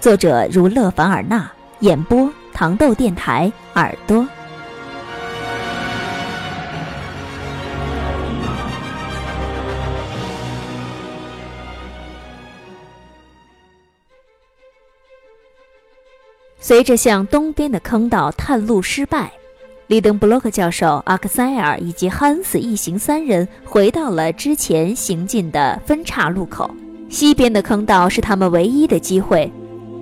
作者如勒凡尔纳，演播糖豆电台耳朵。随着向东边的坑道探路失败，利登布洛克教授、阿克塞尔以及汉斯一行三人回到了之前行进的分岔路口。西边的坑道是他们唯一的机会。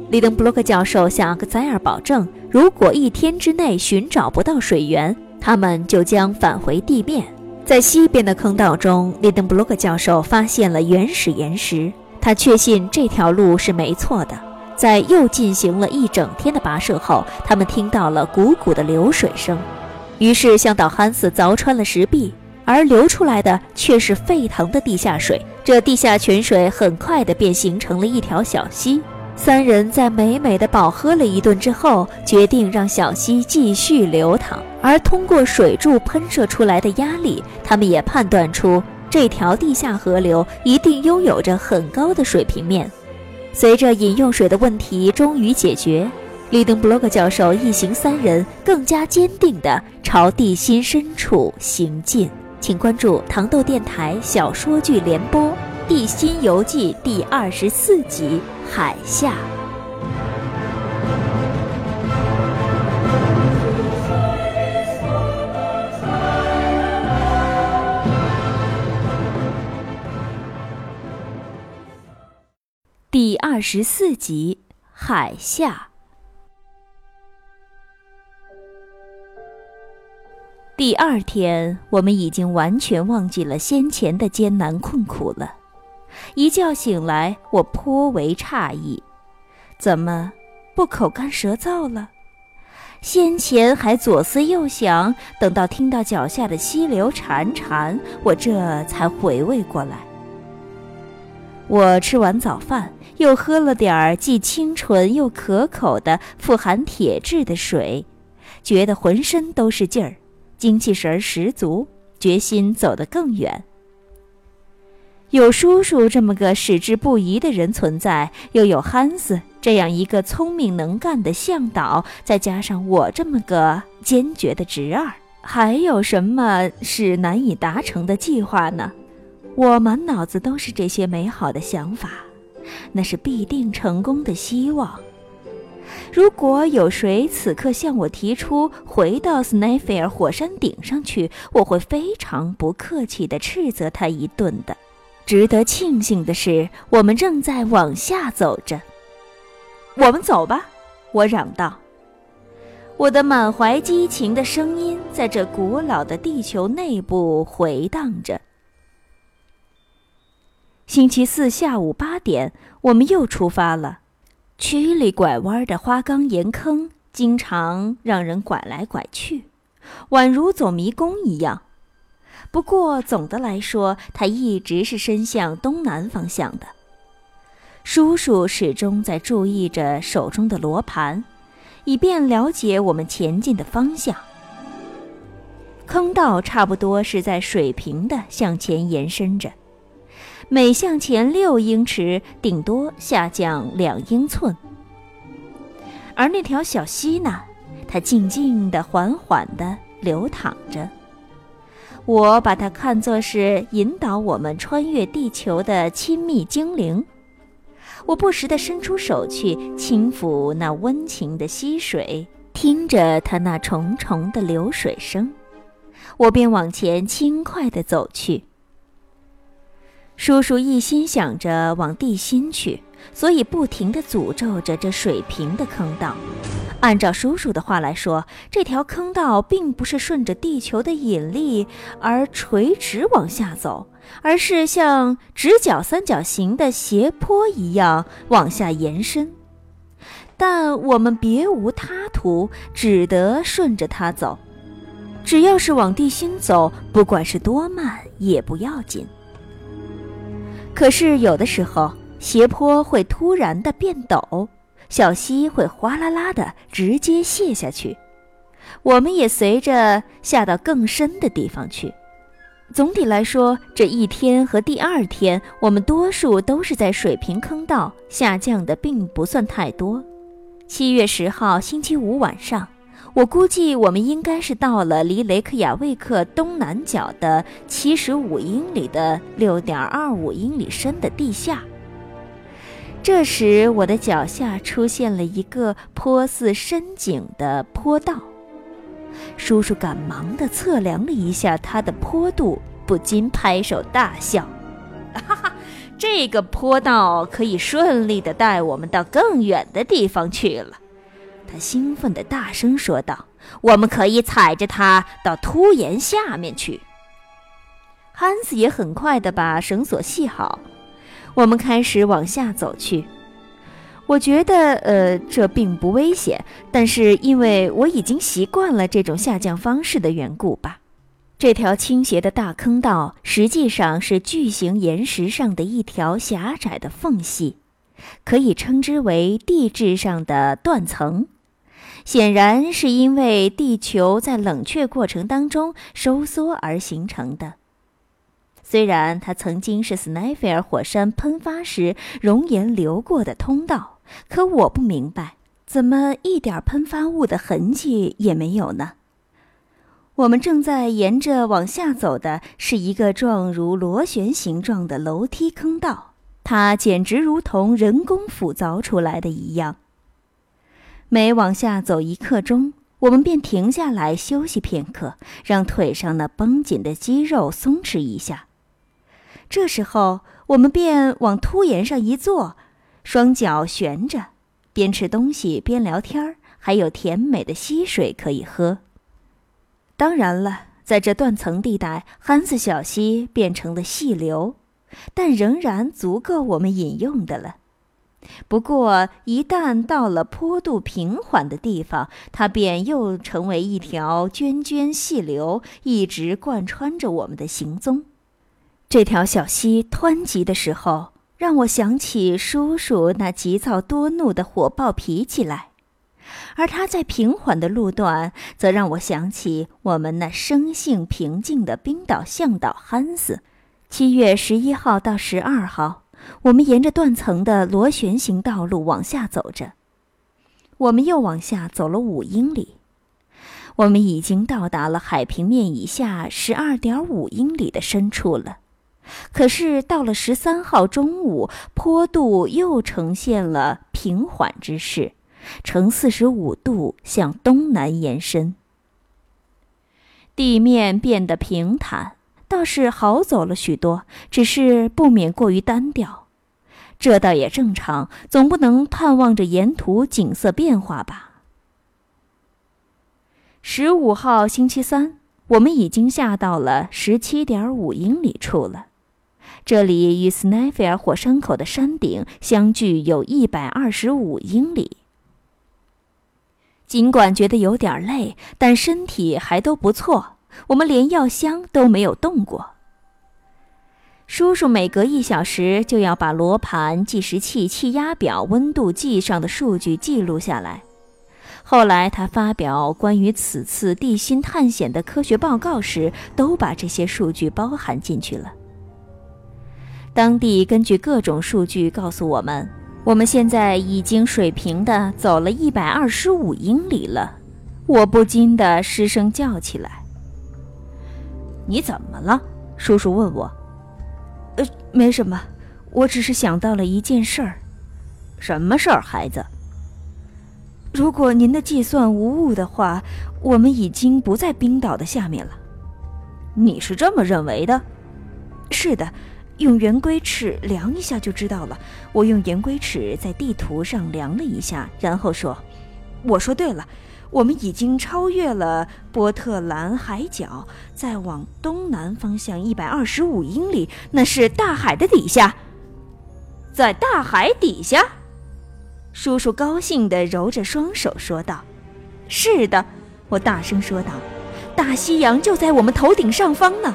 利登布洛克教授向阿克塞尔保证，如果一天之内寻找不到水源，他们就将返回地面。在西边的坑道中，利登布洛克教授发现了原始岩石，他确信这条路是没错的。在又进行了一整天的跋涉后，他们听到了汩汩的流水声，于是向导汉斯凿穿了石壁，而流出来的却是沸腾的地下水。这地下泉水很快的便形成了一条小溪。三人在美美的饱喝了一顿之后，决定让小溪继续流淌。而通过水柱喷射出来的压力，他们也判断出这条地下河流一定拥有着很高的水平面。随着饮用水的问题终于解决，利登布洛克教授一行三人更加坚定地朝地心深处行进。请关注糖豆电台小说剧联播《地心游记》第二十四集。海下第二十四集：海下。第二天，我们已经完全忘记了先前的艰难困苦了。一觉醒来，我颇为诧异，怎么不口干舌燥了？先前还左思右想，等到听到脚下的溪流潺潺，我这才回味过来。我吃完早饭，又喝了点儿既清纯又可口的富含铁质的水，觉得浑身都是劲儿，精气神儿十足，决心走得更远。有叔叔这么个矢志不移的人存在，又有汉斯这样一个聪明能干的向导，再加上我这么个坚决的侄儿，还有什么是难以达成的计划呢？我满脑子都是这些美好的想法，那是必定成功的希望。如果有谁此刻向我提出回到斯奈菲尔火山顶上去，我会非常不客气地斥责他一顿的。值得庆幸的是，我们正在往下走着。我们走吧，我嚷道。我的满怀激情的声音在这古老的地球内部回荡着。星期四下午八点，我们又出发了。曲里拐弯的花岗岩坑经常让人拐来拐去，宛如走迷宫一样。不过总的来说，它一直是伸向东南方向的。叔叔始终在注意着手中的罗盘，以便了解我们前进的方向。坑道差不多是在水平的向前延伸着，每向前六英尺，顶多下降两英寸。而那条小溪呢，它静静地、缓缓地流淌着。我把它看作是引导我们穿越地球的亲密精灵。我不时地伸出手去轻抚那温情的溪水，听着它那重重的流水声，我便往前轻快地走去。叔叔一心想着往地心去，所以不停地诅咒着这水平的坑道。按照叔叔的话来说，这条坑道并不是顺着地球的引力而垂直往下走，而是像直角三角形的斜坡一样往下延伸。但我们别无他途，只得顺着它走。只要是往地心走，不管是多慢也不要紧。可是有的时候，斜坡会突然的变陡，小溪会哗啦啦的直接泻下去，我们也随着下到更深的地方去。总体来说，这一天和第二天，我们多数都是在水平坑道下降的，并不算太多。七月十号星期五晚上，我估计我们应该是到了离雷克雅未克东南角的七十五英里的六点二五英里深的地下。这时，我的脚下出现了一个颇似深井的坡道。叔叔赶忙地测量了一下它的坡度，不禁拍手大笑：“哈哈，这个坡道可以顺利地带我们到更远的地方去了。”他兴奋地大声说道：“我们可以踩着它到凸岩下面去。”汉斯也很快地把绳索系好，我们开始往下走去。我觉得，呃，这并不危险，但是因为我已经习惯了这种下降方式的缘故吧。这条倾斜的大坑道实际上是巨型岩石上的一条狭窄的缝隙，可以称之为地质上的断层。显然是因为地球在冷却过程当中收缩而形成的。虽然它曾经是斯奈菲尔火山喷发时熔岩流过的通道。可我不明白，怎么一点喷发物的痕迹也没有呢？我们正在沿着往下走的是一个状如螺旋形状的楼梯坑道，它简直如同人工斧凿出来的一样。每往下走一刻钟，我们便停下来休息片刻，让腿上那绷紧的肌肉松弛一下。这时候，我们便往凸岩上一坐。双脚悬着，边吃东西边聊天儿，还有甜美的溪水可以喝。当然了，在这断层地带，憨子小溪变成了细流，但仍然足够我们饮用的了。不过，一旦到了坡度平缓的地方，它便又成为一条涓涓细流，一直贯穿着我们的行踪。这条小溪湍急的时候。让我想起叔叔那急躁多怒的火爆脾气来，而他在平缓的路段，则让我想起我们那生性平静的冰岛向导汉斯。七月十一号到十二号，我们沿着断层的螺旋形道路往下走着，我们又往下走了五英里，我们已经到达了海平面以下十二点五英里的深处了。可是到了十三号中午，坡度又呈现了平缓之势，呈四十五度向东南延伸。地面变得平坦，倒是好走了许多，只是不免过于单调。这倒也正常，总不能盼望着沿途景色变化吧。十五号星期三，我们已经下到了十七点五英里处了。这里与斯奈菲尔火山口的山顶相距有一百二十五英里。尽管觉得有点累，但身体还都不错。我们连药箱都没有动过。叔叔每隔一小时就要把罗盘、计时器、气压表、温度计上的数据记录下来。后来他发表关于此次地心探险的科学报告时，都把这些数据包含进去了。当地根据各种数据告诉我们，我们现在已经水平的走了一百二十五英里了。我不禁的失声叫起来：“你怎么了？”叔叔问我。“呃，没什么，我只是想到了一件事儿。”“什么事儿，孩子？”“如果您的计算无误的话，我们已经不在冰岛的下面了。”“你是这么认为的？”“是的。”用圆规尺量一下就知道了。我用圆规尺在地图上量了一下，然后说：“我说对了，我们已经超越了波特兰海角，再往东南方向一百二十五英里，那是大海的底下。在大海底下。”叔叔高兴地揉着双手说道：“是的。”我大声说道：“大西洋就在我们头顶上方呢！”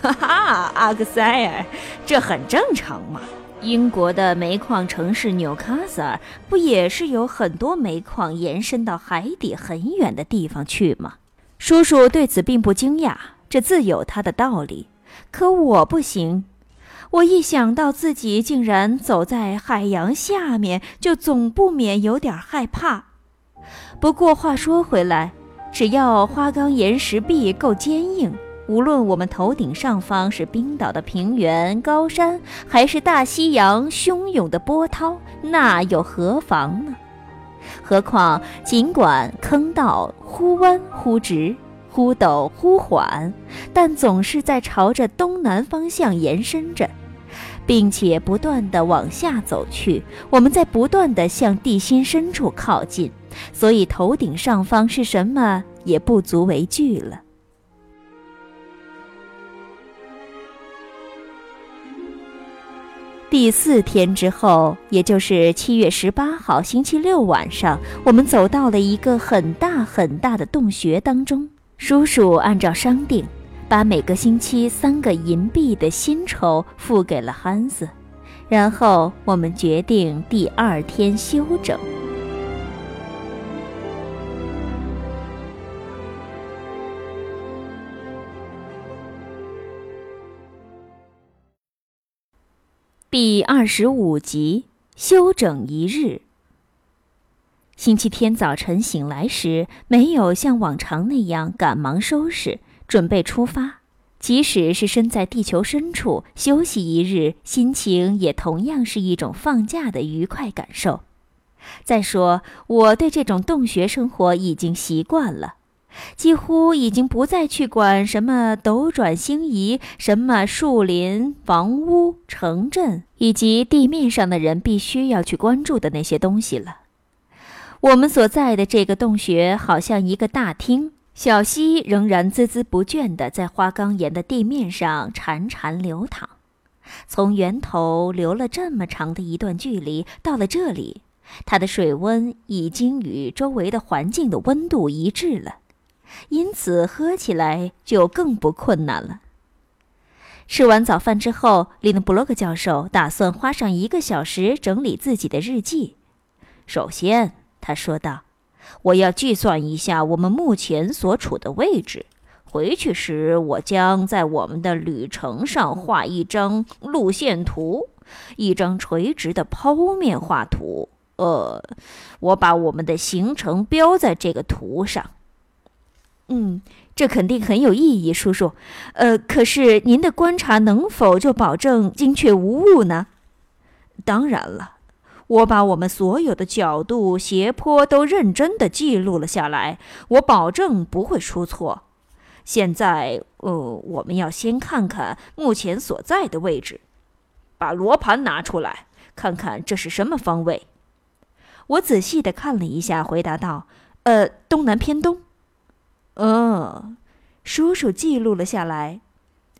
哈哈，阿克塞尔，这很正常嘛。英国的煤矿城市纽卡斯尔不也是有很多煤矿延伸到海底很远的地方去吗？叔叔对此并不惊讶，这自有他的道理。可我不行，我一想到自己竟然走在海洋下面，就总不免有点害怕。不过话说回来，只要花岗岩石壁够坚硬。无论我们头顶上方是冰岛的平原高山，还是大西洋汹涌的波涛，那又何妨呢？何况，尽管坑道忽弯忽直、忽陡忽缓，但总是在朝着东南方向延伸着，并且不断地往下走去。我们在不断地向地心深处靠近，所以头顶上方是什么也不足为惧了。第四天之后，也就是七月十八号星期六晚上，我们走到了一个很大很大的洞穴当中。叔叔按照商定，把每个星期三个银币的薪酬付给了汉斯，然后我们决定第二天休整。第二十五集，休整一日。星期天早晨醒来时，没有像往常那样赶忙收拾准备出发。即使是身在地球深处休息一日，心情也同样是一种放假的愉快感受。再说，我对这种洞穴生活已经习惯了。几乎已经不再去管什么斗转星移，什么树林、房屋、城镇，以及地面上的人必须要去关注的那些东西了。我们所在的这个洞穴好像一个大厅，小溪仍然孜孜不倦地在花岗岩的地面上潺潺流淌。从源头流了这么长的一段距离，到了这里，它的水温已经与周围的环境的温度一致了。因此，喝起来就更不困难了。吃完早饭之后，林布洛克教授打算花上一个小时整理自己的日记。首先，他说道：“我要计算一下我们目前所处的位置。回去时，我将在我们的旅程上画一张路线图，一张垂直的剖面画图。呃，我把我们的行程标在这个图上。”嗯，这肯定很有意义，叔叔。呃，可是您的观察能否就保证精确无误呢？当然了，我把我们所有的角度、斜坡都认真的记录了下来，我保证不会出错。现在，呃，我们要先看看目前所在的位置。把罗盘拿出来，看看这是什么方位。我仔细的看了一下，回答道：“呃，东南偏东。”嗯，叔叔记录了下来，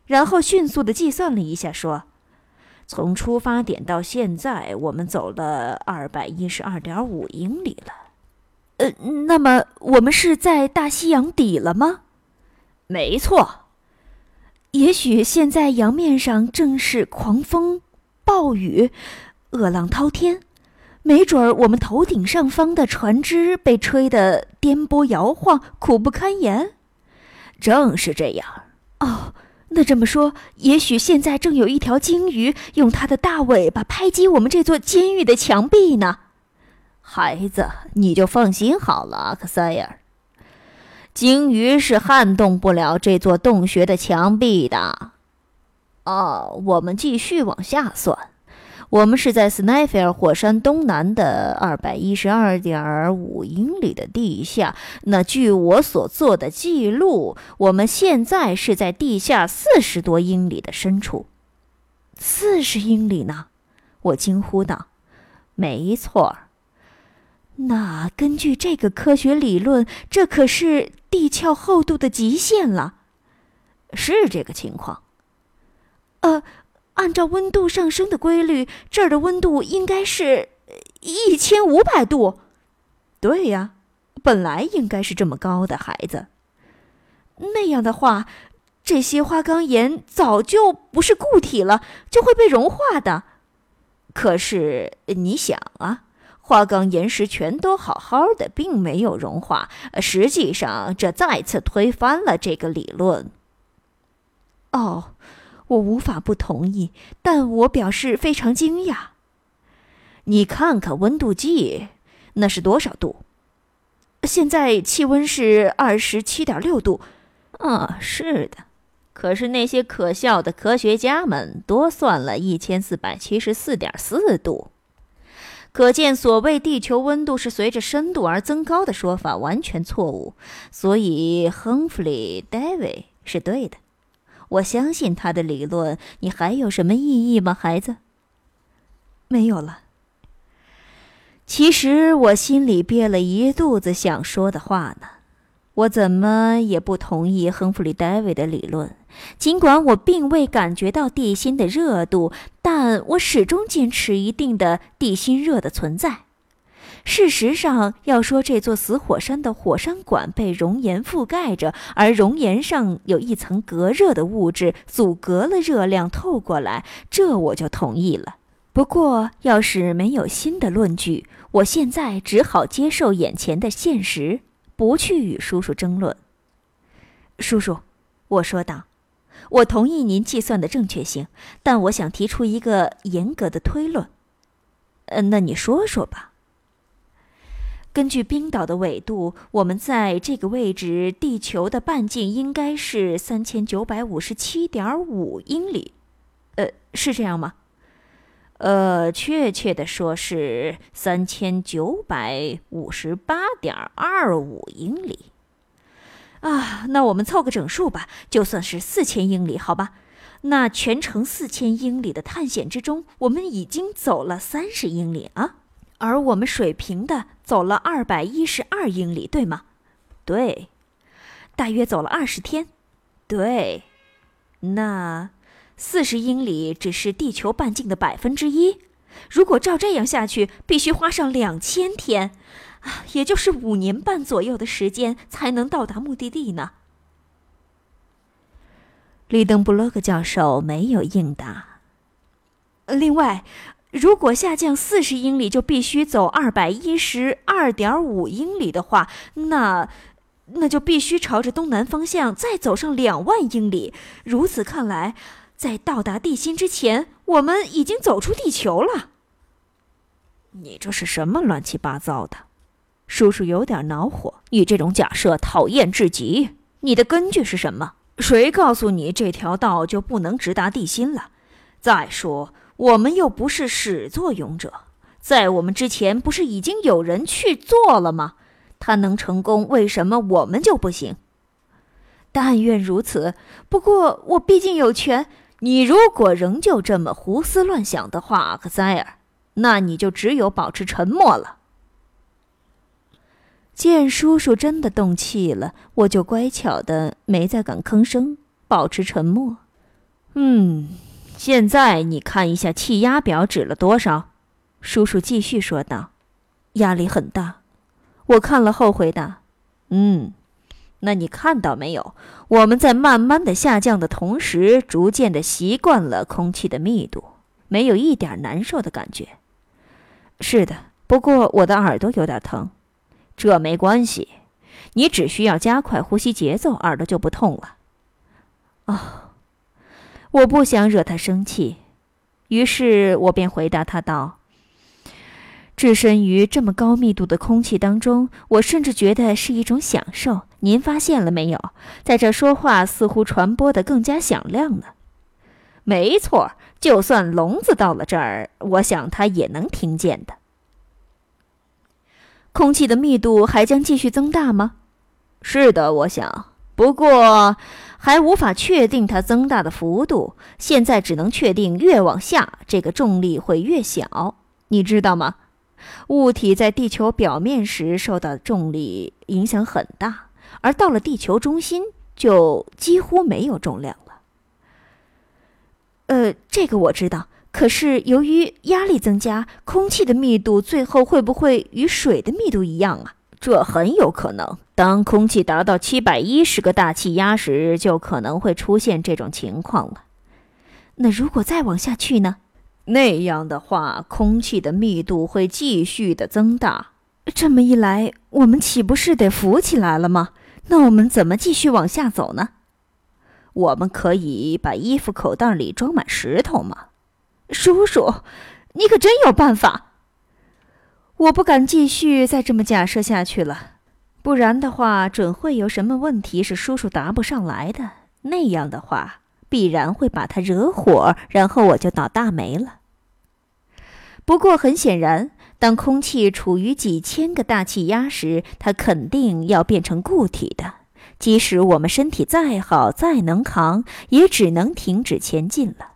然后迅速的计算了一下，说：“从出发点到现在，我们走了二百一十二点五英里了。呃，那么我们是在大西洋底了吗？没错。也许现在洋面上正是狂风暴雨，恶浪滔天。”没准儿我们头顶上方的船只被吹得颠簸摇晃，苦不堪言。正是这样。哦，那这么说，也许现在正有一条鲸鱼用它的大尾巴拍击我们这座监狱的墙壁呢。孩子，你就放心好了，阿克塞尔。鲸鱼是撼动不了这座洞穴的墙壁的。哦，我们继续往下算。我们是在斯奈菲尔火山东南的二百一十二点五英里的地下。那据我所做的记录，我们现在是在地下四十多英里的深处。四十英里呢？我惊呼道。没错。那根据这个科学理论，这可是地壳厚度的极限了。是这个情况。呃。按照温度上升的规律，这儿的温度应该是，一千五百度。对呀，本来应该是这么高的，孩子。那样的话，这些花岗岩早就不是固体了，就会被融化的。可是你想啊，花岗岩石全都好好的，并没有融化。实际上，这再次推翻了这个理论。哦，我无法不同意，但我表示非常惊讶。你看看温度计，那是多少度？现在气温是二十七点六度。啊，是的。可是那些可笑的科学家们多算了一千四百七十四点四度，可见所谓地球温度是随着深度而增高的说法完全错误。所以亨弗里·戴维是对的。我相信他的理论。你还有什么异议吗，孩子？没有了。其实我心里憋了一肚子想说的话呢。我怎么也不同意亨弗里·戴维的理论。尽管我并未感觉到地心的热度，但我始终坚持一定的地心热的存在。事实上，要说这座死火山的火山管被熔岩覆盖着，而熔岩上有一层隔热的物质，阻隔了热量透过来，这我就同意了。不过，要是没有新的论据，我现在只好接受眼前的现实，不去与叔叔争论。叔叔，我说道，我同意您计算的正确性，但我想提出一个严格的推论。呃，那你说说吧。根据冰岛的纬度，我们在这个位置，地球的半径应该是三千九百五十七点五英里，呃，是这样吗？呃，确切的说是三千九百五十八点二五英里。啊，那我们凑个整数吧，就算是四千英里，好吧？那全程四千英里的探险之中，我们已经走了三十英里啊。而我们水平的走了二百一十二英里，对吗？对，大约走了二十天。对，那四十英里只是地球半径的百分之一。如果照这样下去，必须花上两千天，啊，也就是五年半左右的时间才能到达目的地呢。利登布洛克教授没有应答。另外。如果下降四十英里就必须走二百一十二点五英里的话，那那就必须朝着东南方向再走上两万英里。如此看来，在到达地心之前，我们已经走出地球了。你这是什么乱七八糟的？叔叔有点恼火。你这种假设讨厌至极。你的根据是什么？谁告诉你这条道就不能直达地心了？再说。我们又不是始作俑者，在我们之前不是已经有人去做了吗？他能成功，为什么我们就不行？但愿如此。不过我毕竟有权。你如果仍旧这么胡思乱想的话，阿克塞尔，那你就只有保持沉默了。见叔叔真的动气了，我就乖巧的没再敢吭声，保持沉默。嗯。现在你看一下气压表指了多少？叔叔继续说道：“压力很大。”我看了后回答：“嗯，那你看到没有？我们在慢慢的下降的同时，逐渐的习惯了空气的密度，没有一点难受的感觉。是的，不过我的耳朵有点疼。这没关系，你只需要加快呼吸节奏，耳朵就不痛了。”哦。我不想惹他生气，于是我便回答他道：“置身于这么高密度的空气当中，我甚至觉得是一种享受。您发现了没有？在这说话似乎传播的更加响亮了。没错，就算聋子到了这儿，我想他也能听见的。空气的密度还将继续增大吗？是的，我想。不过。”还无法确定它增大的幅度，现在只能确定越往下，这个重力会越小。你知道吗？物体在地球表面时受到的重力影响很大，而到了地球中心就几乎没有重量了。呃，这个我知道。可是由于压力增加，空气的密度最后会不会与水的密度一样啊？这很有可能。当空气达到七百一十个大气压时，就可能会出现这种情况了。那如果再往下去呢？那样的话，空气的密度会继续的增大。这么一来，我们岂不是得浮起来了吗？那我们怎么继续往下走呢？我们可以把衣服口袋里装满石头吗？叔叔，你可真有办法。我不敢继续再这么假设下去了，不然的话，准会有什么问题是叔叔答不上来的。那样的话，必然会把他惹火，然后我就倒大霉了。不过很显然，当空气处于几千个大气压时，它肯定要变成固体的。即使我们身体再好、再能扛，也只能停止前进了，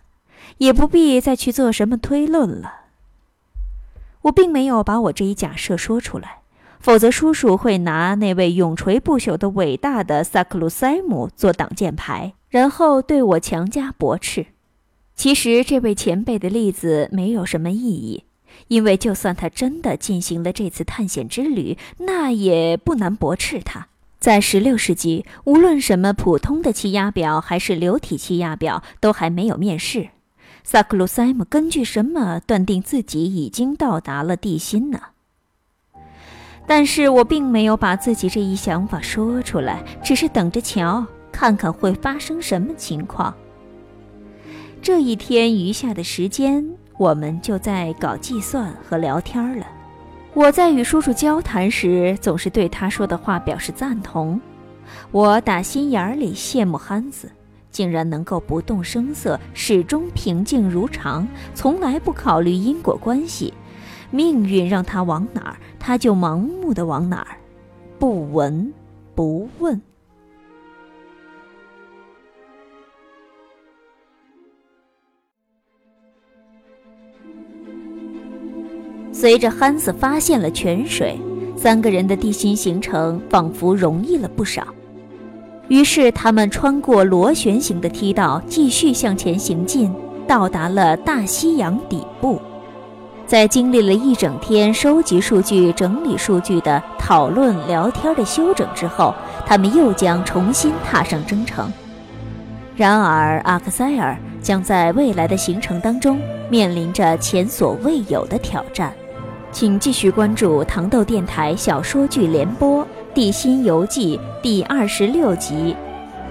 也不必再去做什么推论了。我并没有把我这一假设说出来，否则叔叔会拿那位永垂不朽的伟大的萨克鲁塞姆做挡箭牌，然后对我强加驳斥。其实这位前辈的例子没有什么意义，因为就算他真的进行了这次探险之旅，那也不难驳斥他。在16世纪，无论什么普通的气压表还是流体气压表，都还没有面世。萨克鲁塞姆根据什么断定自己已经到达了地心呢？但是我并没有把自己这一想法说出来，只是等着瞧，看看会发生什么情况。这一天余下的时间，我们就在搞计算和聊天了。我在与叔叔交谈时，总是对他说的话表示赞同。我打心眼里羡慕憨子。竟然能够不动声色，始终平静如常，从来不考虑因果关系。命运让他往哪儿，他就盲目的往哪儿，不闻不问。随着憨子发现了泉水，三个人的地心形成仿佛容易了不少。于是，他们穿过螺旋形的梯道，继续向前行进，到达了大西洋底部。在经历了一整天收集数据、整理数据的讨论、聊天的休整之后，他们又将重新踏上征程。然而，阿克塞尔将在未来的行程当中面临着前所未有的挑战。请继续关注糖豆电台小说剧联播。《地心游记》第二十六集，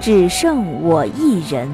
只剩我一人。